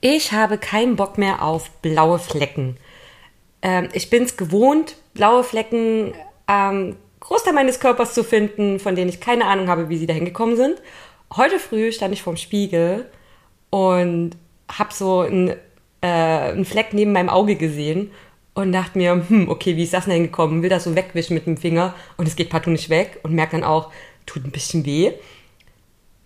Ich habe keinen Bock mehr auf blaue Flecken. Ähm, ich bin es gewohnt, blaue Flecken am Großteil meines Körpers zu finden, von denen ich keine Ahnung habe, wie sie dahin gekommen sind. Heute früh stand ich vorm Spiegel und habe so einen, äh, einen Fleck neben meinem Auge gesehen und dachte mir, hm, okay, wie ist das denn hingekommen? Will das so wegwischen mit dem Finger und es geht partout nicht weg und merkt dann auch, tut ein bisschen weh.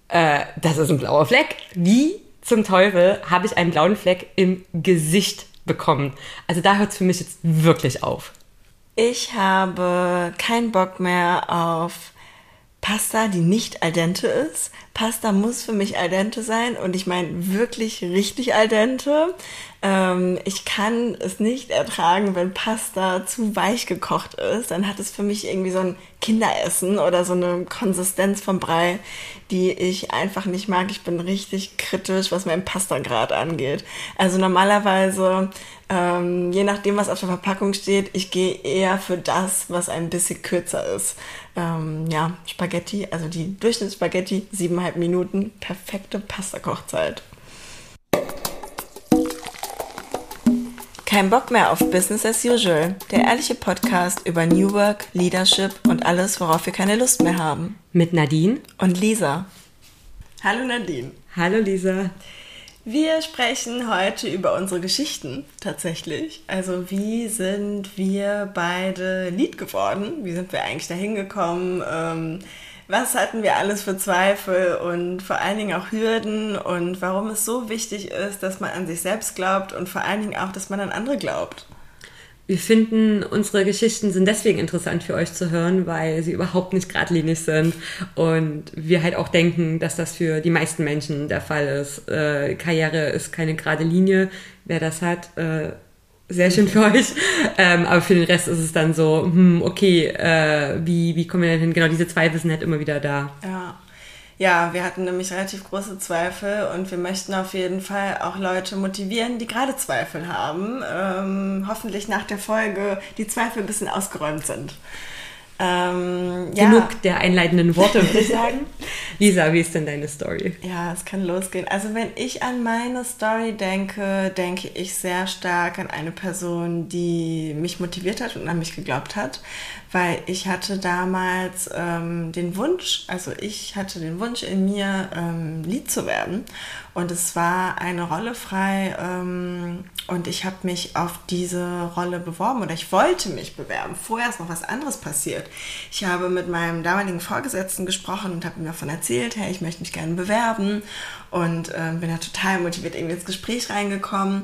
Äh, das ist ein blauer Fleck. Wie zum Teufel habe ich einen blauen Fleck im Gesicht bekommen? Also da hört es für mich jetzt wirklich auf. Ich habe keinen Bock mehr auf Pasta, die nicht al dente ist. Pasta muss für mich al dente sein und ich meine wirklich richtig al dente. Ähm, ich kann es nicht ertragen, wenn Pasta zu weich gekocht ist. Dann hat es für mich irgendwie so ein Kinderessen oder so eine Konsistenz vom Brei, die ich einfach nicht mag. Ich bin richtig kritisch, was mein Pasta-Grad angeht. Also normalerweise, ähm, je nachdem, was auf der Verpackung steht, ich gehe eher für das, was ein bisschen kürzer ist. Ähm, ja, Spaghetti, also die Durchschnittsspaghetti, siebeneinhalb Minuten, perfekte Pasta-Kochzeit. Kein Bock mehr auf Business as usual, der ehrliche Podcast über New Work, Leadership und alles, worauf wir keine Lust mehr haben. Mit Nadine und Lisa. Hallo Nadine. Hallo Lisa. Wir sprechen heute über unsere Geschichten tatsächlich. Also wie sind wir beide Lied geworden? Wie sind wir eigentlich dahin gekommen? Ähm, was hatten wir alles für Zweifel und vor allen Dingen auch Hürden und warum es so wichtig ist, dass man an sich selbst glaubt und vor allen Dingen auch, dass man an andere glaubt. Wir finden, unsere Geschichten sind deswegen interessant für euch zu hören, weil sie überhaupt nicht geradlinig sind und wir halt auch denken, dass das für die meisten Menschen der Fall ist. Äh, Karriere ist keine gerade Linie. Wer das hat, äh, sehr schön für euch. Ähm, aber für den Rest ist es dann so, hm, okay, äh, wie, wie kommen wir denn hin? Genau, diese Zweifel sind halt immer wieder da. Ja. Ja, wir hatten nämlich relativ große Zweifel und wir möchten auf jeden Fall auch Leute motivieren, die gerade Zweifel haben. Ähm, hoffentlich nach der Folge die Zweifel ein bisschen ausgeräumt sind. Ähm, ja. Genug der einleitenden Worte, würde ich sagen. Lisa, wie ist denn deine Story? Ja, es kann losgehen. Also wenn ich an meine Story denke, denke ich sehr stark an eine Person, die mich motiviert hat und an mich geglaubt hat, weil ich hatte damals ähm, den Wunsch, also ich hatte den Wunsch in mir, ähm, Lied zu werden und es war eine Rolle frei ähm, und ich habe mich auf diese Rolle beworben oder ich wollte mich bewerben. Vorher ist noch was anderes passiert. Ich habe mit meinem damaligen Vorgesetzten gesprochen und habe ihm davon erzählt, hey, ich möchte mich gerne bewerben und äh, bin da total motiviert irgendwie ins Gespräch reingekommen.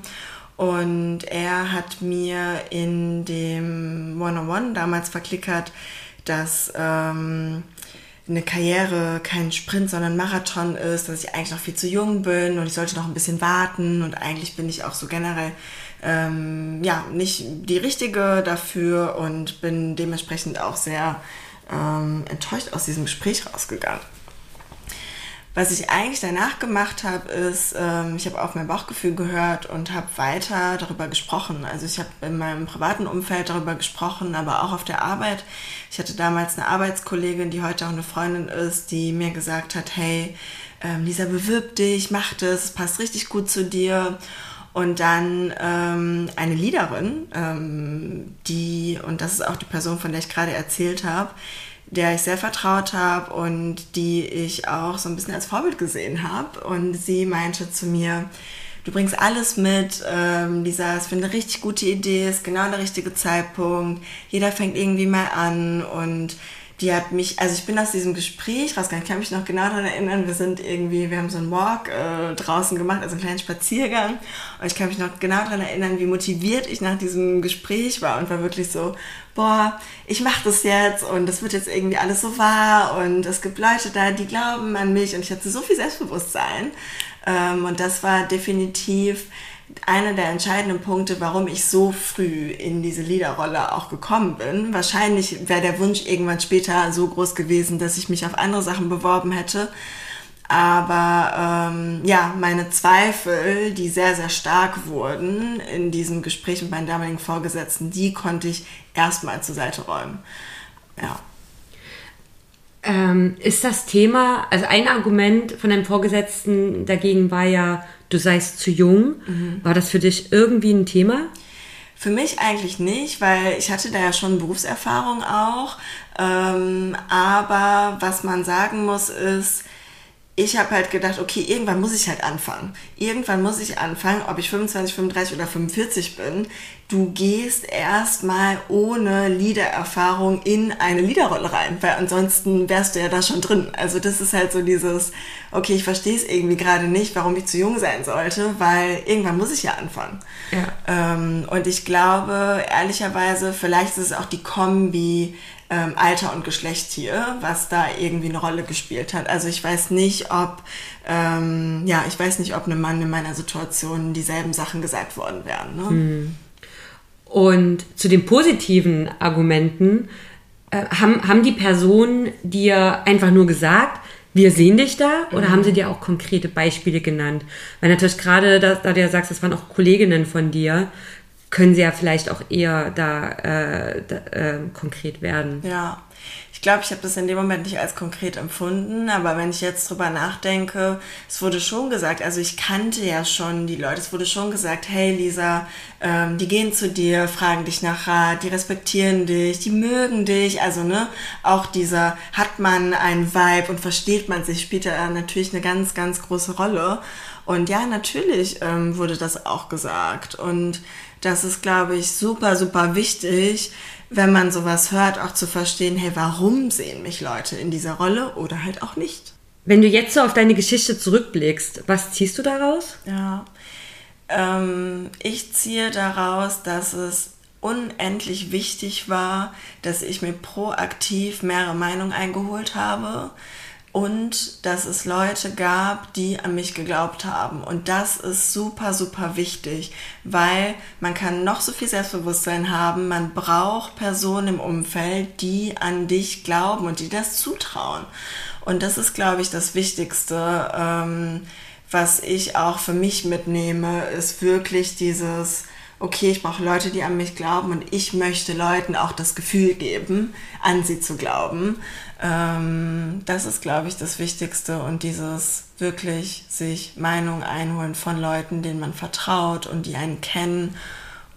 Und er hat mir in dem One-on-One damals verklickert, dass ähm, eine Karriere kein Sprint, sondern Marathon ist, dass ich eigentlich noch viel zu jung bin und ich sollte noch ein bisschen warten und eigentlich bin ich auch so generell ähm, ja nicht die richtige dafür und bin dementsprechend auch sehr ähm, enttäuscht aus diesem Gespräch rausgegangen. Was ich eigentlich danach gemacht habe, ist, ähm, ich habe auf mein Bauchgefühl gehört und habe weiter darüber gesprochen. Also ich habe in meinem privaten Umfeld darüber gesprochen, aber auch auf der Arbeit. Ich hatte damals eine Arbeitskollegin, die heute auch eine Freundin ist, die mir gesagt hat, hey, ähm, Lisa, bewirb dich, mach das, es passt richtig gut zu dir. Und dann ähm, eine Leaderin, ähm, die, und das ist auch die Person, von der ich gerade erzählt habe, der ich sehr vertraut habe und die ich auch so ein bisschen als Vorbild gesehen habe. Und sie meinte zu mir, du bringst alles mit, ähm, Lisa, es finde eine richtig gute Idee, ist genau der richtige Zeitpunkt, jeder fängt irgendwie mal an und die hat mich, also ich bin aus diesem Gespräch rausgegangen, ich kann mich noch genau daran erinnern, wir sind irgendwie, wir haben so einen Walk äh, draußen gemacht, also einen kleinen Spaziergang. Und ich kann mich noch genau daran erinnern, wie motiviert ich nach diesem Gespräch war und war wirklich so, boah, ich mache das jetzt und das wird jetzt irgendwie alles so wahr und es gibt Leute da, die glauben an mich und ich hatte so viel Selbstbewusstsein. Ähm, und das war definitiv einer der entscheidenden Punkte, warum ich so früh in diese Leaderrolle auch gekommen bin. Wahrscheinlich wäre der Wunsch irgendwann später so groß gewesen, dass ich mich auf andere Sachen beworben hätte. Aber ähm, ja, meine Zweifel, die sehr, sehr stark wurden in diesem Gespräch mit meinen damaligen Vorgesetzten, die konnte ich erstmal zur Seite räumen. Ja. Ähm, ist das Thema, also ein Argument von deinem Vorgesetzten dagegen war ja, du seist zu jung. Mhm. War das für dich irgendwie ein Thema? Für mich eigentlich nicht, weil ich hatte da ja schon Berufserfahrung auch. Ähm, aber was man sagen muss ist, ich habe halt gedacht, okay, irgendwann muss ich halt anfangen. Irgendwann muss ich anfangen, ob ich 25, 35 oder 45 bin. Du gehst erstmal ohne Liedererfahrung in eine Liederrolle rein, weil ansonsten wärst du ja da schon drin. Also das ist halt so dieses, okay, ich verstehe es irgendwie gerade nicht, warum ich zu jung sein sollte, weil irgendwann muss ich ja anfangen. Ja. Ähm, und ich glaube, ehrlicherweise, vielleicht ist es auch die Kombi ähm, Alter und Geschlecht hier, was da irgendwie eine Rolle gespielt hat. Also ich weiß nicht, ob ähm, ja, ich weiß nicht, ob einem Mann in meiner Situation dieselben Sachen gesagt worden wären. Ne? Hm. Und zu den positiven Argumenten äh, haben, haben die Personen dir einfach nur gesagt, wir sehen dich da oder mhm. haben sie dir auch konkrete Beispiele genannt? Weil natürlich gerade, da, da du ja sagst, das waren auch Kolleginnen von dir, können sie ja vielleicht auch eher da, äh, da äh, konkret werden. Ja, ich glaube, ich habe das in dem Moment nicht als konkret empfunden, aber wenn ich jetzt drüber nachdenke, es wurde schon gesagt, also ich kannte ja schon die Leute, es wurde schon gesagt, hey Lisa, ähm, die gehen zu dir, fragen dich nach Rat, die respektieren dich, die mögen dich, also ne, auch dieser, hat man einen Vibe und versteht man sich, spielt da natürlich eine ganz, ganz große Rolle. Und ja, natürlich ähm, wurde das auch gesagt und das ist, glaube ich, super, super wichtig, wenn man sowas hört, auch zu verstehen, hey, warum sehen mich Leute in dieser Rolle oder halt auch nicht. Wenn du jetzt so auf deine Geschichte zurückblickst, was ziehst du daraus? Ja, ähm, ich ziehe daraus, dass es unendlich wichtig war, dass ich mir proaktiv mehrere Meinungen eingeholt habe und dass es Leute gab, die an mich geglaubt haben. Und das ist super, super wichtig, weil man kann noch so viel Selbstbewusstsein haben, man braucht Personen im Umfeld, die an dich glauben und die das zutrauen. Und das ist, glaube ich, das Wichtigste, ähm, was ich auch für mich mitnehme, ist wirklich dieses, okay, ich brauche Leute, die an mich glauben und ich möchte Leuten auch das Gefühl geben, an sie zu glauben. Ähm, das ist, glaube ich, das Wichtigste und dieses wirklich sich Meinung einholen von Leuten, denen man vertraut und die einen kennen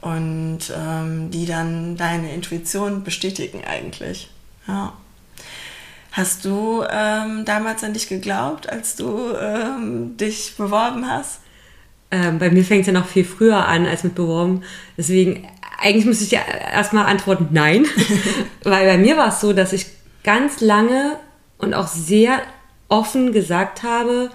und ähm, die dann deine Intuition bestätigen eigentlich. Ja. Hast du ähm, damals an dich geglaubt, als du ähm, dich beworben hast? Ähm, bei mir fängt es ja noch viel früher an als mit beworben. Deswegen, eigentlich muss ich ja erstmal antworten, nein. Weil bei mir war es so, dass ich ganz lange und auch sehr offen gesagt habe,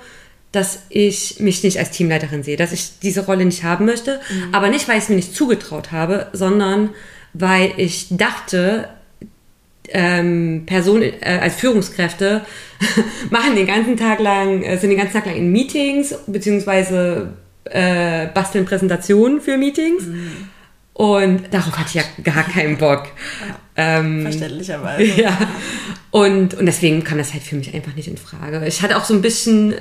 dass ich mich nicht als Teamleiterin sehe, dass ich diese Rolle nicht haben möchte, mhm. aber nicht, weil ich es mir nicht zugetraut habe, sondern weil ich dachte, ähm, Personen äh, als Führungskräfte machen den ganzen Tag lang, äh, sind den ganzen Tag lang in Meetings, beziehungsweise äh, basteln Präsentationen für Meetings. Mhm. Und darauf hatte ich ja gar keinen Bock. Ähm, verständlicherweise. Ja. Und, und deswegen kam das halt für mich einfach nicht in Frage. Ich hatte auch so ein bisschen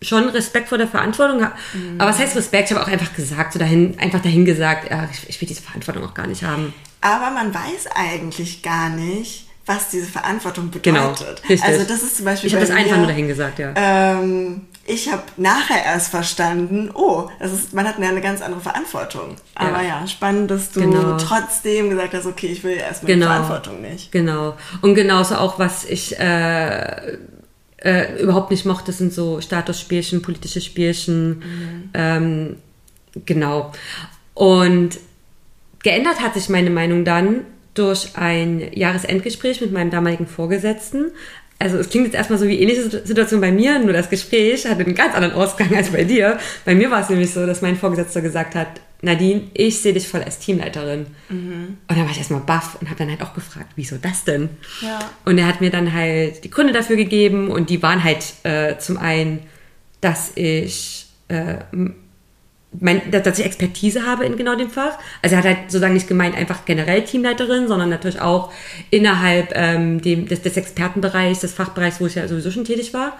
schon Respekt vor der Verantwortung. Mhm. Aber was heißt Respekt? Ich habe auch einfach gesagt, so dahin, einfach dahin gesagt, ja, ich, ich will diese Verantwortung auch gar nicht haben. Aber man weiß eigentlich gar nicht, was diese Verantwortung genau, bedeutet. Genau, also das ist zum Beispiel. Ich habe das einfach nur dahin gesagt, ja. Ähm, ich habe nachher erst verstanden, oh, das ist, man hat eine ganz andere Verantwortung. Aber ja, ja spannend, dass du genau. trotzdem gesagt hast, okay, ich will erstmal genau. die Verantwortung nicht. Genau. Und genauso auch, was ich äh, äh, überhaupt nicht mochte, sind so Statusspielchen, politische Spielchen. Mhm. Ähm, genau. Und geändert hat sich meine Meinung dann durch ein Jahresendgespräch mit meinem damaligen Vorgesetzten. Also es klingt jetzt erstmal so wie ähnliche Situation bei mir, nur das Gespräch hatte einen ganz anderen Ausgang als bei dir. Bei mir war es nämlich so, dass mein Vorgesetzter gesagt hat, Nadine, ich sehe dich voll als Teamleiterin. Mhm. Und dann war ich erstmal baff und habe dann halt auch gefragt, wieso das denn? Ja. Und er hat mir dann halt die Gründe dafür gegeben und die waren halt äh, zum einen, dass ich äh, mein, dass ich Expertise habe in genau dem Fach. Also er hat halt sozusagen nicht gemeint einfach generell Teamleiterin, sondern natürlich auch innerhalb ähm, dem, des, des Expertenbereichs, des Fachbereichs, wo ich ja sowieso schon tätig war.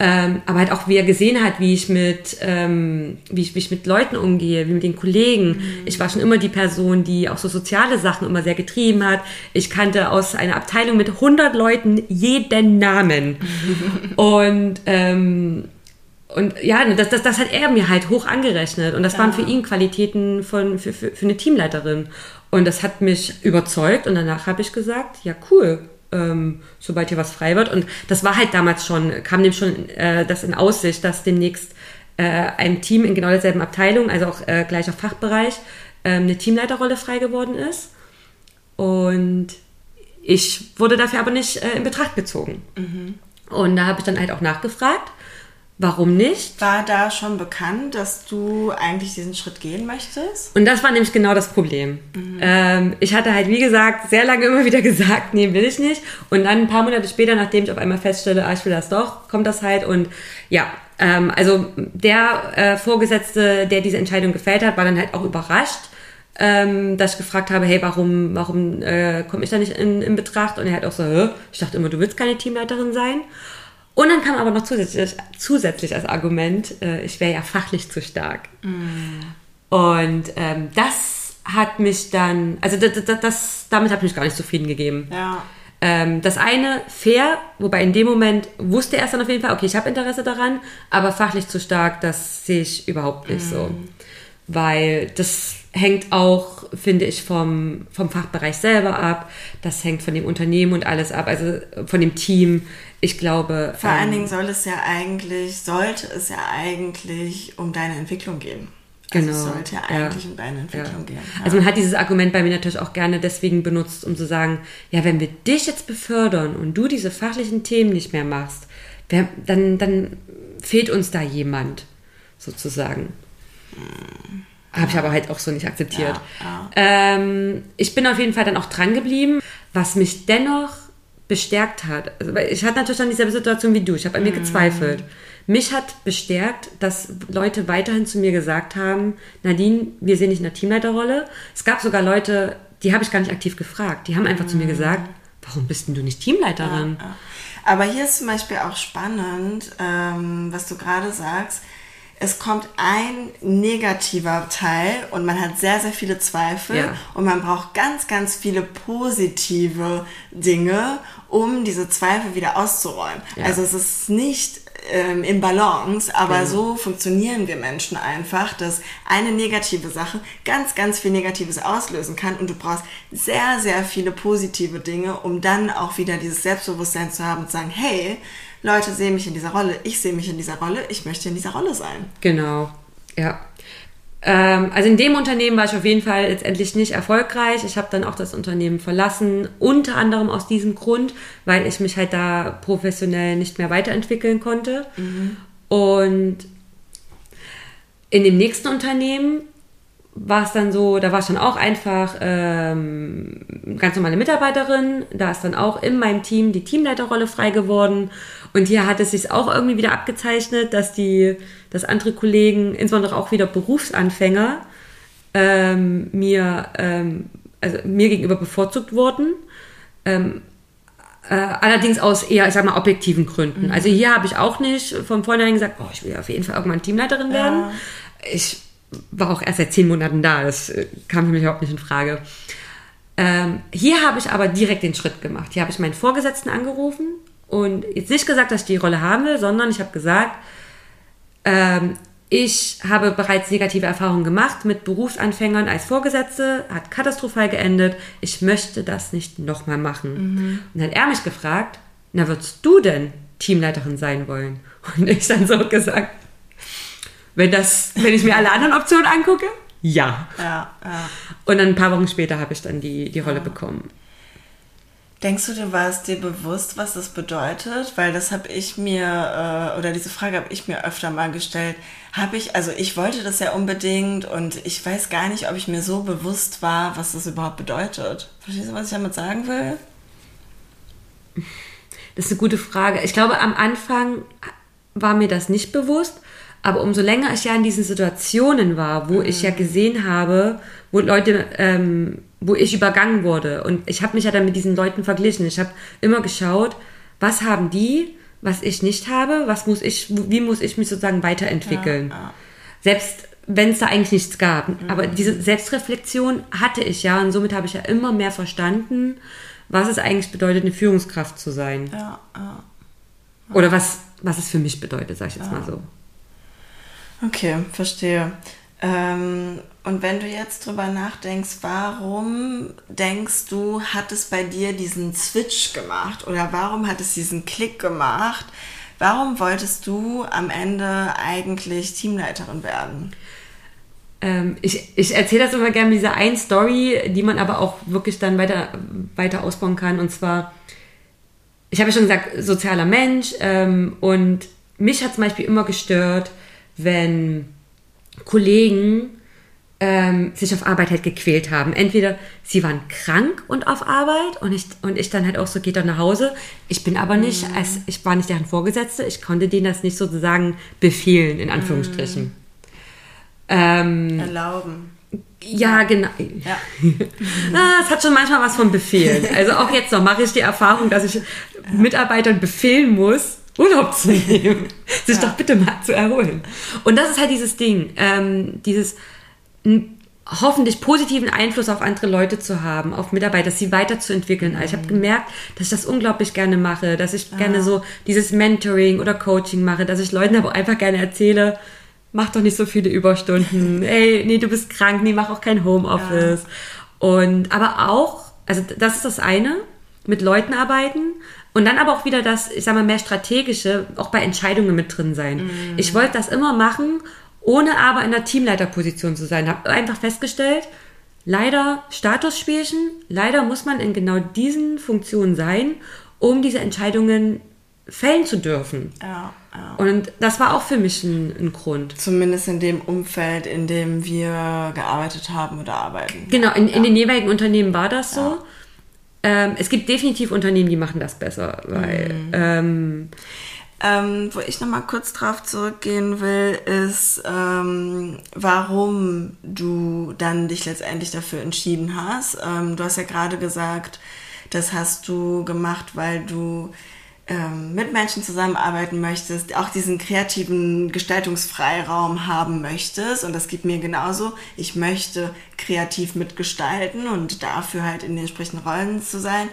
Ähm, aber halt auch, wie er gesehen hat, wie ich mit, ähm, wie ich, wie ich mit Leuten umgehe, wie mit den Kollegen. Mhm. Ich war schon immer die Person, die auch so soziale Sachen immer sehr getrieben hat. Ich kannte aus einer Abteilung mit 100 Leuten jeden Namen. Und ähm, und ja, das, das, das hat er mir halt hoch angerechnet. Und das ja. waren für ihn Qualitäten von, für, für, für eine Teamleiterin. Und das hat mich überzeugt. Und danach habe ich gesagt, ja, cool, ähm, sobald hier was frei wird. Und das war halt damals schon, kam dem schon äh, das in Aussicht, dass demnächst äh, ein Team in genau derselben Abteilung, also auch äh, gleicher Fachbereich, äh, eine Teamleiterrolle frei geworden ist. Und ich wurde dafür aber nicht äh, in Betracht gezogen. Mhm. Und da habe ich dann halt auch nachgefragt Warum nicht? War da schon bekannt, dass du eigentlich diesen Schritt gehen möchtest? Und das war nämlich genau das Problem. Mhm. Ähm, ich hatte halt, wie gesagt, sehr lange immer wieder gesagt, nee, will ich nicht. Und dann ein paar Monate später, nachdem ich auf einmal feststelle, ah, ich will das doch, kommt das halt. Und ja, ähm, also der äh, Vorgesetzte, der diese Entscheidung gefällt hat, war dann halt auch überrascht. Ähm, dass ich gefragt habe, hey, warum, warum äh, komme ich da nicht in, in Betracht? Und er hat auch so, Hä? ich dachte immer, du willst keine Teamleiterin sein. Und dann kam aber noch zusätzlich, zusätzlich als Argument, äh, ich wäre ja fachlich zu stark. Mm. Und ähm, das hat mich dann, also das, das, das damit habe ich mich gar nicht zufrieden gegeben. Ja. Ähm, das eine fair, wobei in dem Moment wusste er erst dann auf jeden Fall, okay, ich habe Interesse daran, aber fachlich zu stark, das sehe ich überhaupt nicht mm. so. Weil das hängt auch, finde ich, vom, vom Fachbereich selber ab. Das hängt von dem Unternehmen und alles ab, also von dem Team. Ich glaube. Vor ähm, allen Dingen soll es ja eigentlich, sollte es ja eigentlich um deine Entwicklung gehen. Also genau. es sollte ja eigentlich ja. um deine Entwicklung ja. gehen. Ja. Also man hat dieses Argument bei mir natürlich auch gerne deswegen benutzt, um zu sagen, ja, wenn wir dich jetzt befördern und du diese fachlichen Themen nicht mehr machst, dann, dann fehlt uns da jemand, sozusagen. Habe ich aber halt auch so nicht akzeptiert. Ja, ja. Ähm, ich bin auf jeden Fall dann auch dran geblieben, was mich dennoch bestärkt hat. Also, ich hatte natürlich dann dieselbe Situation wie du. Ich habe an mir mm. gezweifelt. Mich hat bestärkt, dass Leute weiterhin zu mir gesagt haben, Nadine, wir sehen dich in der Teamleiterrolle. Es gab sogar Leute, die habe ich gar nicht aktiv gefragt. Die haben einfach mm. zu mir mm. gesagt, warum bist denn du nicht Teamleiterin? Ja, Aber hier ist zum Beispiel auch spannend, ähm, was du gerade sagst es kommt ein negativer Teil und man hat sehr, sehr viele Zweifel ja. und man braucht ganz, ganz viele positive Dinge, um diese Zweifel wieder auszuräumen. Ja. Also es ist nicht ähm, in Balance, aber ja. so funktionieren wir Menschen einfach, dass eine negative Sache ganz, ganz viel Negatives auslösen kann und du brauchst sehr, sehr viele positive Dinge, um dann auch wieder dieses Selbstbewusstsein zu haben und zu sagen, hey, Leute sehen mich in dieser Rolle, ich sehe mich in dieser Rolle, ich möchte in dieser Rolle sein. Genau, ja. Ähm, also in dem Unternehmen war ich auf jeden Fall letztendlich nicht erfolgreich. Ich habe dann auch das Unternehmen verlassen, unter anderem aus diesem Grund, weil ich mich halt da professionell nicht mehr weiterentwickeln konnte. Mhm. Und in dem nächsten Unternehmen war es dann so, da war ich dann auch einfach ähm, ganz normale Mitarbeiterin. Da ist dann auch in meinem Team die Teamleiterrolle frei geworden. Und hier hat es sich auch irgendwie wieder abgezeichnet, dass die, dass andere Kollegen, insbesondere auch wieder Berufsanfänger, ähm, mir, ähm, also mir gegenüber bevorzugt wurden. Ähm, äh, allerdings aus eher, ich sag mal, objektiven Gründen. Mhm. Also hier habe ich auch nicht von vornherein gesagt, oh, ich will auf jeden Fall irgendwann Teamleiterin werden. Ja. Ich war auch erst seit zehn Monaten da. Das äh, kam für mich überhaupt nicht in Frage. Ähm, hier habe ich aber direkt den Schritt gemacht. Hier habe ich meinen Vorgesetzten angerufen und jetzt nicht gesagt, dass ich die Rolle haben will, sondern ich habe gesagt, ähm, ich habe bereits negative Erfahrungen gemacht mit Berufsanfängern als Vorgesetzte, hat katastrophal geendet. Ich möchte das nicht nochmal machen. Mhm. Und dann hat er mich gefragt, na, würdest du denn Teamleiterin sein wollen? Und ich dann so gesagt, wenn, das, wenn ich mir alle anderen Optionen angucke, ja. ja, ja. Und dann ein paar Wochen später habe ich dann die, die Rolle ja. bekommen. Denkst du, du warst dir bewusst, was das bedeutet? Weil das habe ich mir, äh, oder diese Frage habe ich mir öfter mal gestellt. Habe ich, also ich wollte das ja unbedingt und ich weiß gar nicht, ob ich mir so bewusst war, was das überhaupt bedeutet. Verstehst du, was ich damit sagen will? Das ist eine gute Frage. Ich glaube, am Anfang war mir das nicht bewusst. Aber umso länger ich ja in diesen Situationen war, wo mhm. ich ja gesehen habe, wo Leute, ähm, wo ich übergangen wurde. Und ich habe mich ja dann mit diesen Leuten verglichen. Ich habe immer geschaut, was haben die, was ich nicht habe, was muss ich, wie muss ich mich sozusagen weiterentwickeln. Ja, ja. Selbst wenn es da eigentlich nichts gab. Mhm. Aber diese Selbstreflexion hatte ich ja und somit habe ich ja immer mehr verstanden, was es eigentlich bedeutet, eine Führungskraft zu sein. Ja, Oder was, was es für mich bedeutet, sag ich jetzt mal so. Okay, verstehe. Ähm, und wenn du jetzt drüber nachdenkst, warum denkst du, hat es bei dir diesen Switch gemacht oder warum hat es diesen Klick gemacht? Warum wolltest du am Ende eigentlich Teamleiterin werden? Ähm, ich ich erzähle das immer gerne, diese eine Story, die man aber auch wirklich dann weiter, weiter ausbauen kann. Und zwar, ich habe ja schon gesagt, sozialer Mensch. Ähm, und mich hat zum Beispiel immer gestört, wenn Kollegen ähm, sich auf Arbeit halt gequält haben. Entweder sie waren krank und auf Arbeit und ich, und ich dann halt auch so, geht doch nach Hause. Ich bin aber nicht, mhm. als, ich war nicht deren Vorgesetzte, ich konnte denen das nicht sozusagen befehlen, in Anführungsstrichen. Mhm. Ähm, Erlauben. Ja, genau. Ja. ah, es hat schon manchmal was von Befehlen. Also auch jetzt noch mache ich die Erfahrung, dass ich. Mitarbeitern befehlen muss, Urlaub zu nehmen, sich ja. doch bitte mal zu erholen. Und das ist halt dieses Ding, ähm, dieses hoffentlich positiven Einfluss auf andere Leute zu haben, auf Mitarbeiter, sie weiterzuentwickeln. Also ich habe mhm. gemerkt, dass ich das unglaublich gerne mache, dass ich ah. gerne so dieses Mentoring oder Coaching mache, dass ich Leuten aber einfach gerne erzähle, mach doch nicht so viele Überstunden. Ey, nee, du bist krank, nee, mach auch kein Homeoffice. Ja. Und aber auch, also das ist das eine, mit Leuten arbeiten und dann aber auch wieder das, ich sag mal, mehr strategische, auch bei Entscheidungen mit drin sein. Mhm. Ich wollte das immer machen, ohne aber in der Teamleiterposition zu sein. Habe einfach festgestellt, leider Statusspielchen, leider muss man in genau diesen Funktionen sein, um diese Entscheidungen fällen zu dürfen. Ja, ja. Und das war auch für mich ein, ein, Grund. Zumindest in dem Umfeld, in dem wir gearbeitet haben oder arbeiten. Genau, in, ja. in den jeweiligen Unternehmen war das so. Ähm, es gibt definitiv Unternehmen, die machen das besser, weil. Mhm. Ähm, ähm, wo ich nochmal kurz drauf zurückgehen will, ist, ähm, warum du dann dich letztendlich dafür entschieden hast. Ähm, du hast ja gerade gesagt, das hast du gemacht, weil du ähm, mit Menschen zusammenarbeiten möchtest, auch diesen kreativen Gestaltungsfreiraum haben möchtest. Und das geht mir genauso. Ich möchte kreativ mitgestalten und dafür halt in den entsprechenden Rollen zu sein.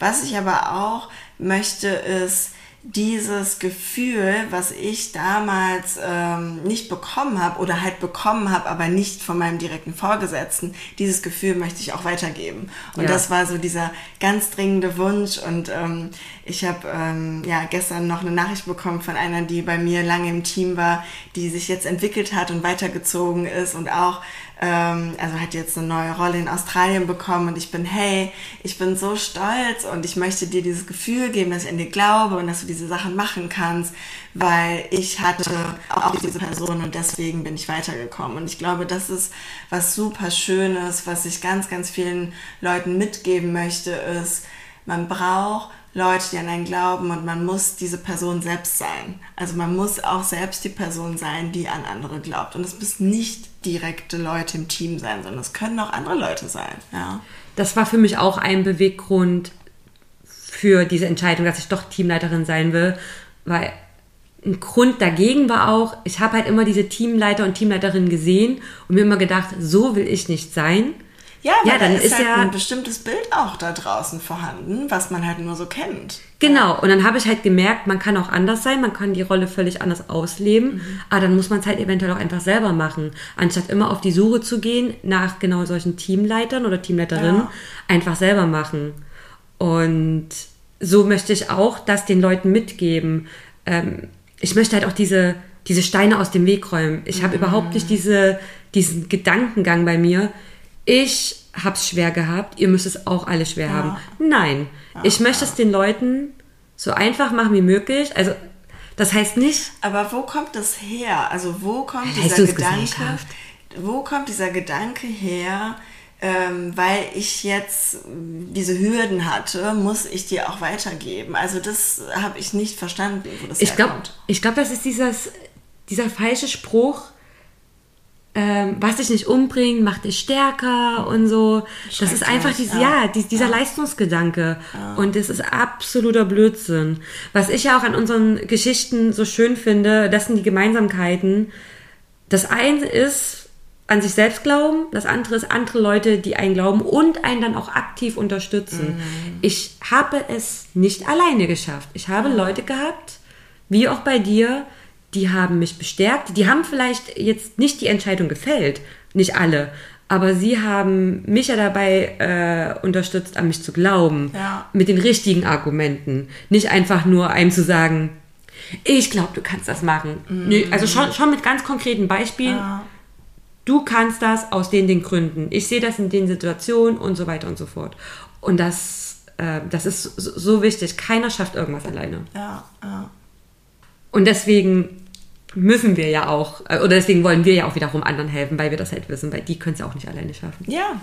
Was ich aber auch möchte, ist, dieses Gefühl, was ich damals ähm, nicht bekommen habe oder halt bekommen habe, aber nicht von meinem direkten Vorgesetzten, dieses Gefühl möchte ich auch weitergeben. Und ja. das war so dieser ganz dringende Wunsch. Und ähm, ich habe ähm, ja gestern noch eine Nachricht bekommen von einer, die bei mir lange im Team war, die sich jetzt entwickelt hat und weitergezogen ist und auch ähm, also hat jetzt eine neue Rolle in Australien bekommen und ich bin, hey, ich bin so stolz und ich möchte dir dieses Gefühl geben, dass ich an dir glaube und dass du diese Sachen machen kannst, weil ich hatte auch diese Person und deswegen bin ich weitergekommen. Und ich glaube, das ist was super Schönes, was ich ganz, ganz vielen Leuten mitgeben möchte, ist, man braucht Leute, die an einen glauben und man muss diese Person selbst sein. Also man muss auch selbst die Person sein, die an andere glaubt. Und es müssen nicht direkte Leute im Team sein, sondern es können auch andere Leute sein. Ja. Das war für mich auch ein Beweggrund für diese Entscheidung, dass ich doch Teamleiterin sein will, weil ein Grund dagegen war auch, ich habe halt immer diese Teamleiter und Teamleiterinnen gesehen und mir immer gedacht, so will ich nicht sein. Ja, ja dann ist, ist halt ja ein bestimmtes Bild auch da draußen vorhanden, was man halt nur so kennt. Genau, und dann habe ich halt gemerkt, man kann auch anders sein, man kann die Rolle völlig anders ausleben, mhm. aber dann muss man es halt eventuell auch einfach selber machen, anstatt immer auf die Suche zu gehen nach genau solchen Teamleitern oder Teamleiterinnen, ja. einfach selber machen. Und so möchte ich auch das den Leuten mitgeben. Ähm, ich möchte halt auch diese, diese Steine aus dem Weg räumen. Ich habe mhm. überhaupt nicht diese, diesen Gedankengang bei mir, ich habe es schwer gehabt, ihr müsst es auch alle schwer ja. haben. Nein, ja, ich möchte es den Leuten so einfach machen wie möglich. Also das heißt nicht. Aber wo kommt das her? Also wo kommt dieser Gedanke? Wo kommt dieser Gedanke her? Ähm, weil ich jetzt diese Hürden hatte, muss ich dir auch weitergeben. Also das habe ich nicht verstanden, wo das ich herkommt. Glaub, ich glaube, das ist dieses, dieser falsche Spruch, ähm, was dich nicht umbringt, macht dich stärker und so. Das ist einfach dieses, ja, ja die, dieser ja. Leistungsgedanke. Ja. Und das ist absoluter Blödsinn. Was ich ja auch an unseren Geschichten so schön finde, das sind die Gemeinsamkeiten. Das eine ist an sich selbst glauben, das andere ist andere Leute, die einen glauben und einen dann auch aktiv unterstützen. Mhm. Ich habe es nicht alleine geschafft. Ich habe Leute gehabt, wie auch bei dir, die haben mich bestärkt. Die haben vielleicht jetzt nicht die Entscheidung gefällt, nicht alle, aber sie haben mich ja dabei äh, unterstützt, an mich zu glauben, Ja. mit den richtigen Argumenten, nicht einfach nur einem zu sagen, ich glaube, du kannst das machen. Nee, also schon, schon mit ganz konkreten Beispielen. Ja. Du kannst das aus den, den Gründen. Ich sehe das in den Situationen und so weiter und so fort. Und das, äh, das ist so, so wichtig. Keiner schafft irgendwas alleine. Ja, ja. Und deswegen müssen wir ja auch, äh, oder deswegen wollen wir ja auch wiederum anderen helfen, weil wir das halt wissen, weil die können es ja auch nicht alleine schaffen. Ja.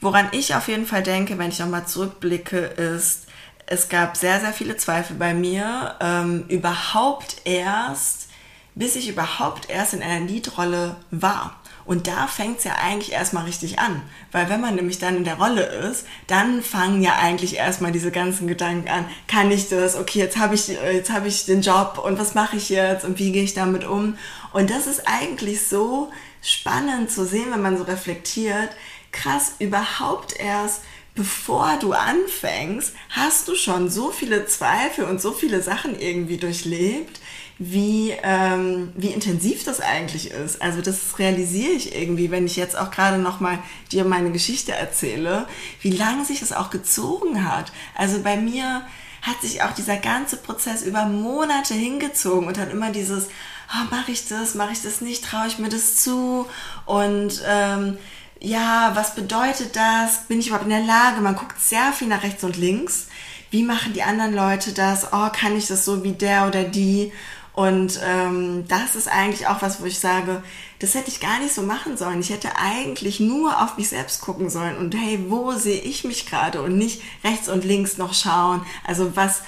Woran ich auf jeden Fall denke, wenn ich nochmal zurückblicke, ist, es gab sehr, sehr viele Zweifel bei mir, ähm, überhaupt erst, bis ich überhaupt erst in einer Liedrolle war. Und da fängt es ja eigentlich erstmal richtig an. Weil wenn man nämlich dann in der Rolle ist, dann fangen ja eigentlich erstmal diese ganzen Gedanken an. Kann ich das? Okay, jetzt habe ich, jetzt habe ich den Job und was mache ich jetzt und wie gehe ich damit um? Und das ist eigentlich so spannend zu sehen, wenn man so reflektiert. Krass, überhaupt erst bevor du anfängst, hast du schon so viele Zweifel und so viele Sachen irgendwie durchlebt, wie, ähm, wie intensiv das eigentlich ist. Also das realisiere ich irgendwie, wenn ich jetzt auch gerade nochmal dir meine Geschichte erzähle, wie lange sich das auch gezogen hat. Also bei mir hat sich auch dieser ganze Prozess über Monate hingezogen und hat immer dieses, oh, mache ich das, mache ich das nicht, traue ich mir das zu und ähm, ja, was bedeutet das? Bin ich überhaupt in der Lage? Man guckt sehr viel nach rechts und links. Wie machen die anderen Leute das? Oh, kann ich das so wie der oder die? Und ähm, das ist eigentlich auch was, wo ich sage, das hätte ich gar nicht so machen sollen. Ich hätte eigentlich nur auf mich selbst gucken sollen und hey, wo sehe ich mich gerade und nicht rechts und links noch schauen. Also was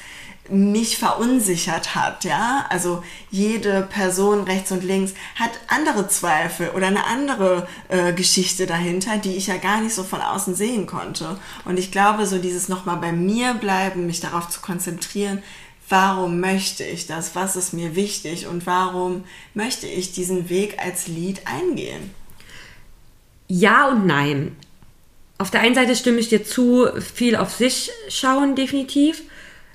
mich verunsichert hat, ja. Also jede Person rechts und links hat andere Zweifel oder eine andere äh, Geschichte dahinter, die ich ja gar nicht so von außen sehen konnte. Und ich glaube, so dieses nochmal bei mir bleiben, mich darauf zu konzentrieren, warum möchte ich das, was ist mir wichtig und warum möchte ich diesen Weg als Lied eingehen. Ja und nein. Auf der einen Seite stimme ich dir zu, viel auf sich schauen, definitiv.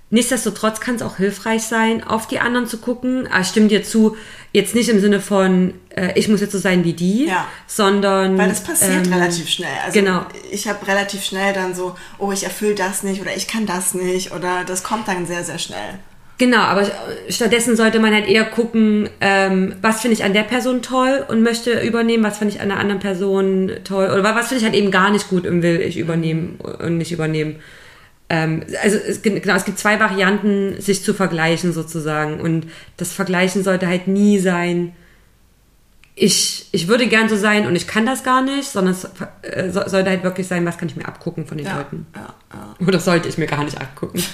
Nichtsdestotrotz kann es auch hilfreich sein, auf die anderen zu gucken. Aber ich stimme dir zu, jetzt nicht im Sinne von, äh, ich muss jetzt so sein wie die, Ja. sondern. Weil das passiert ähm, relativ schnell. Also genau. ich habe relativ schnell dann so, oh, ich erfülle das nicht oder ich kann das nicht oder das kommt dann sehr, sehr schnell. Genau, aber stattdessen sollte man halt eher gucken, ähm, was finde ich an der Person toll und möchte übernehmen, was finde ich an einer anderen Person toll oder was finde ich halt eben gar nicht gut und will ich übernehmen und nicht übernehmen. Ähm, also es, genau, es gibt zwei Varianten, sich zu vergleichen sozusagen und das Vergleichen sollte halt nie sein, ich, ich würde gern so sein und ich kann das gar nicht, sondern es äh, so- sollte halt wirklich sein, was kann ich mir abgucken von den Ja, Leuten. ja, ja. Oder sollte ich mir gar nicht abgucken.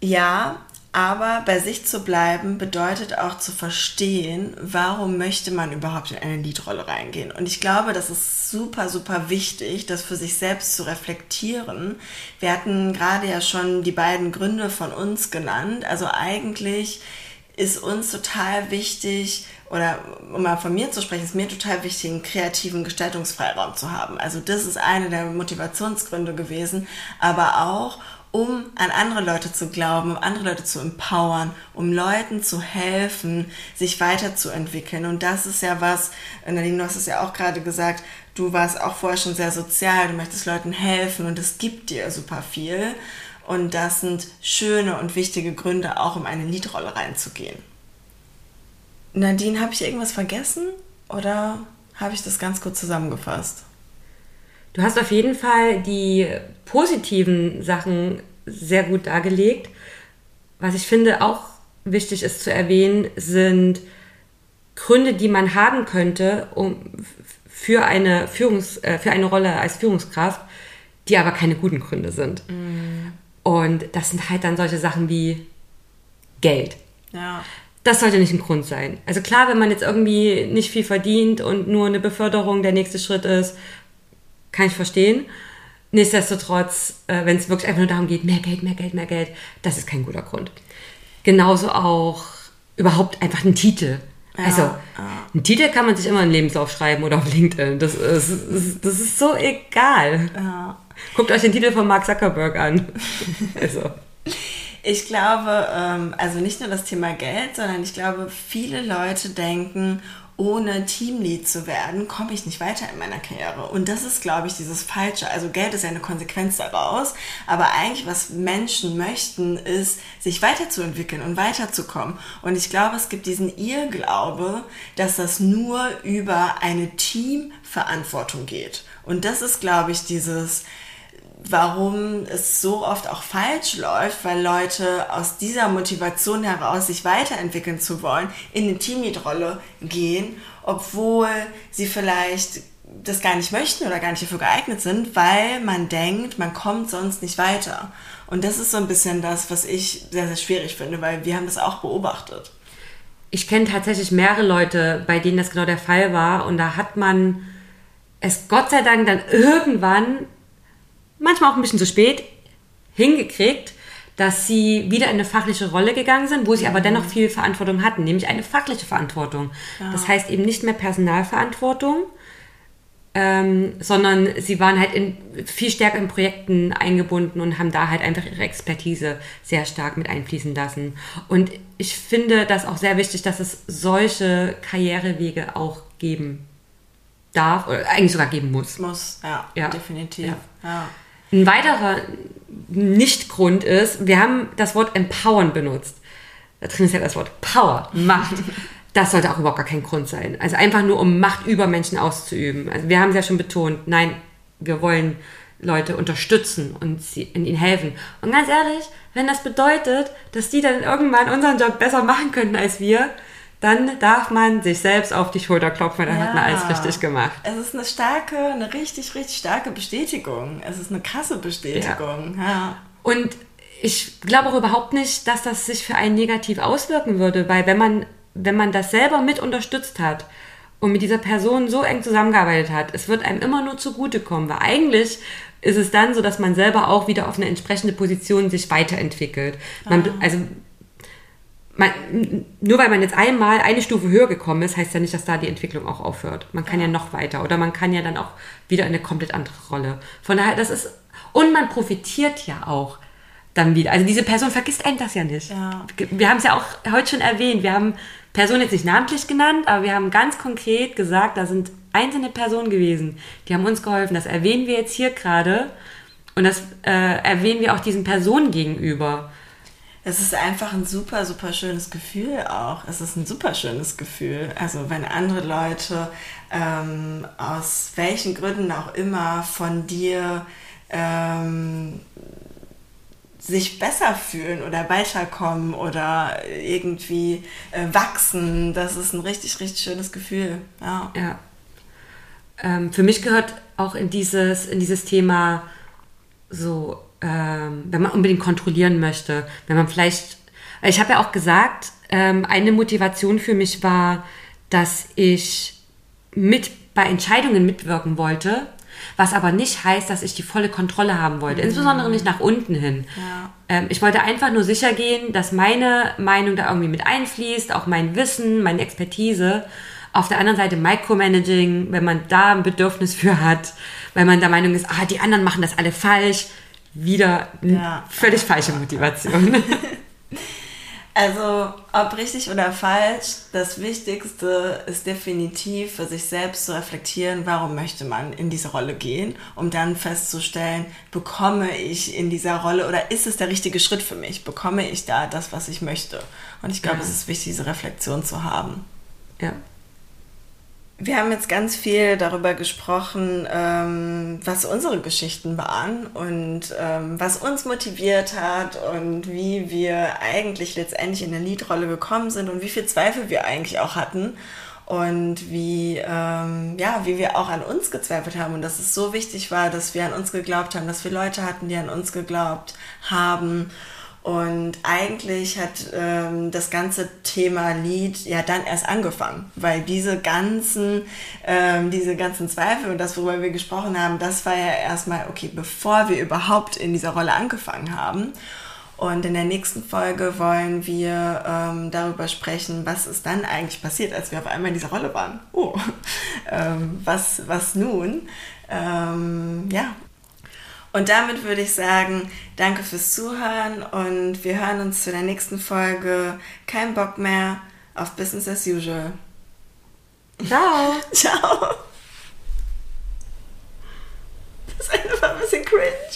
Ja, aber bei sich zu bleiben bedeutet auch zu verstehen, warum möchte man überhaupt in eine Liedrolle reingehen. Und ich glaube, das ist super, super wichtig, das für sich selbst zu reflektieren. Wir hatten gerade ja schon die beiden Gründe von uns genannt. Also eigentlich ist uns total wichtig, oder um mal von mir zu sprechen, ist mir total wichtig, einen kreativen Gestaltungsfreiraum zu haben. Also das ist eine der Motivationsgründe gewesen, aber auch um an andere Leute zu glauben, um andere Leute zu empowern, um Leuten zu helfen, sich weiterzuentwickeln. Und das ist ja was, Nadine, du hast es ja auch gerade gesagt, du warst auch vorher schon sehr sozial, du möchtest Leuten helfen und es gibt dir super viel. Und das sind schöne und wichtige Gründe, auch um eine Liedrolle reinzugehen. Nadine, habe ich irgendwas vergessen oder habe ich das ganz gut zusammengefasst? Du hast auf jeden Fall die positiven Sachen sehr gut dargelegt. Was ich finde auch wichtig ist zu erwähnen, sind Gründe, die man haben könnte, um für eine Führungs, äh, für eine Rolle als Führungskraft, die aber keine guten Gründe sind. Und das sind halt dann solche Sachen wie Geld. Ja. Das sollte nicht ein Grund sein. Also klar, wenn man jetzt irgendwie nicht viel verdient und nur eine Beförderung der nächste Schritt ist, kann ich verstehen. Nichtsdestotrotz, äh, wenn es wirklich einfach nur darum geht, mehr Geld, mehr Geld, mehr Geld, das ist kein guter Grund. Genauso auch überhaupt einfach ein Titel. Also, einen Titel kann man sich immer in Lebenslauf schreiben oder auf LinkedIn. Das ist, das ist, das ist so egal. Ja. Guckt euch den Titel von Mark Zuckerberg an. also. Ich glaube, ähm, also nicht nur das Thema Geld, sondern ich glaube, viele Leute denken, ohne Teamlead zu werden, komme ich nicht weiter in meiner Karriere. Und das ist, glaube ich, dieses Falsche. Also Geld ist ja eine Konsequenz daraus. Aber eigentlich, was Menschen möchten, ist, sich weiterzuentwickeln und weiterzukommen. Und ich glaube, es gibt diesen Irrglaube, dass das nur über eine Teamverantwortung geht. Und das ist, glaube ich, dieses, warum es so oft auch falsch läuft, weil Leute aus dieser Motivation heraus, sich weiterentwickeln zu wollen, in eine Teamlead-Rolle gehen, obwohl sie vielleicht das gar nicht möchten oder gar nicht dafür geeignet sind, weil man denkt, man kommt sonst nicht weiter. Und das ist so ein bisschen das, was ich sehr, sehr schwierig finde, weil wir haben das auch beobachtet. Ich kenne tatsächlich mehrere Leute, bei denen das genau der Fall war. Und da hat man es Gott sei Dank dann irgendwann manchmal auch ein bisschen zu spät hingekriegt, dass sie wieder in eine fachliche Rolle gegangen sind, wo sie aber dennoch viel Verantwortung hatten, nämlich eine fachliche Verantwortung. Ja. Das heißt eben nicht mehr Personalverantwortung, ähm, sondern sie waren halt in, viel stärker in Projekten eingebunden und haben da halt einfach ihre Expertise sehr stark mit einfließen lassen. Und ich finde das auch sehr wichtig, dass es solche Karrierewege auch geben darf oder eigentlich sogar geben muss. Muss, ja, ja. definitiv. Ja. ja. Ein weiterer Nichtgrund ist, wir haben das Wort empowern benutzt. Da drin ist ja das Wort Power, Macht. Das sollte auch überhaupt gar kein Grund sein. Also einfach nur, um Macht über Menschen auszuüben. Also wir haben es ja schon betont, nein, wir wollen Leute unterstützen und sie, ihnen helfen. Und ganz ehrlich, wenn das bedeutet, dass die dann irgendwann unseren Job besser machen könnten als wir, dann darf man sich selbst auf die Schulter klopfen, dann ja. hat man alles richtig gemacht. Es ist eine starke, eine richtig, richtig starke Bestätigung. Es ist eine krasse Bestätigung. Ja. ja. Und ich glaube auch überhaupt nicht, dass das sich für einen negativ auswirken würde, weil wenn man, wenn man das selber mit unterstützt hat und mit dieser Person so eng zusammengearbeitet hat, es wird einem immer nur zugutekommen, weil eigentlich ist es dann so, dass man selber auch wieder auf eine entsprechende Position sich weiterentwickelt. Man, ah. also man, nur weil man jetzt einmal eine Stufe höher gekommen ist, heißt ja nicht, dass da die Entwicklung auch aufhört. Man kann ja. ja noch weiter oder man kann ja dann auch wieder in eine komplett andere Rolle. Von daher, das ist, und man profitiert ja auch dann wieder. Also diese Person vergisst einem das ja nicht. Ja. Wir haben es ja auch heute schon erwähnt. Wir haben Personen jetzt nicht namentlich genannt, aber wir haben ganz konkret gesagt, da sind einzelne Personen gewesen, die haben uns geholfen. Das erwähnen wir jetzt hier gerade und das äh, erwähnen wir auch diesen Personen gegenüber. Es ist einfach ein super, super schönes Gefühl auch. Es ist ein super schönes Gefühl. Also wenn andere Leute ähm, aus welchen Gründen auch immer von dir ähm, sich besser fühlen oder weiterkommen oder irgendwie äh, wachsen, das ist ein richtig, richtig schönes Gefühl. Ja. ja. Ähm, für mich gehört auch in dieses, in dieses Thema so ähm, wenn man unbedingt kontrollieren möchte, wenn man vielleicht, ich habe ja auch gesagt, ähm, eine Motivation für mich war, dass ich mit bei Entscheidungen mitwirken wollte, was aber nicht heißt, dass ich die volle Kontrolle haben wollte, mhm. insbesondere nicht nach unten hin. Ja. Ähm, ich wollte einfach nur sicher gehen, dass meine Meinung da irgendwie mit einfließt, auch mein Wissen, meine Expertise. Auf der anderen Seite Micromanaging, wenn man da ein Bedürfnis für hat, weil man der Meinung ist, ah, die anderen machen das alle falsch, wieder ja. völlig falsche Motivation. Also, ob richtig oder falsch, das Wichtigste ist definitiv für sich selbst zu reflektieren, warum möchte man in diese Rolle gehen, um dann festzustellen, bekomme ich in dieser Rolle oder ist es der richtige Schritt für mich? Bekomme ich da das, was ich möchte? Und ich glaube, ja. es ist wichtig, diese Reflexion zu haben. Ja. Wir haben jetzt ganz viel darüber gesprochen, ähm, was unsere Geschichten waren und ähm, was uns motiviert hat und wie wir eigentlich letztendlich in der Liedrolle gekommen sind und wie viel Zweifel wir eigentlich auch hatten und wie, ähm, ja, wie wir auch an uns gezweifelt haben. Und dass es so wichtig war, dass wir an uns geglaubt haben, dass wir Leute hatten, die an uns geglaubt haben und eigentlich hat ähm, das ganze Thema Lied ja dann erst angefangen, weil diese ganzen, ähm, diese ganzen Zweifel und das, worüber wir gesprochen haben, das war ja erstmal, okay, bevor wir überhaupt in dieser Rolle angefangen haben. Und in der nächsten Folge wollen wir ähm, darüber sprechen, was ist dann eigentlich passiert, als wir auf einmal in dieser Rolle waren. Oh, ähm, was, was nun? Ähm, ja, und damit würde ich sagen, danke fürs Zuhören und wir hören uns zu der nächsten Folge. Kein Bock mehr auf Business as usual. Ciao. Ciao. Das ist einfach ein bisschen cringe.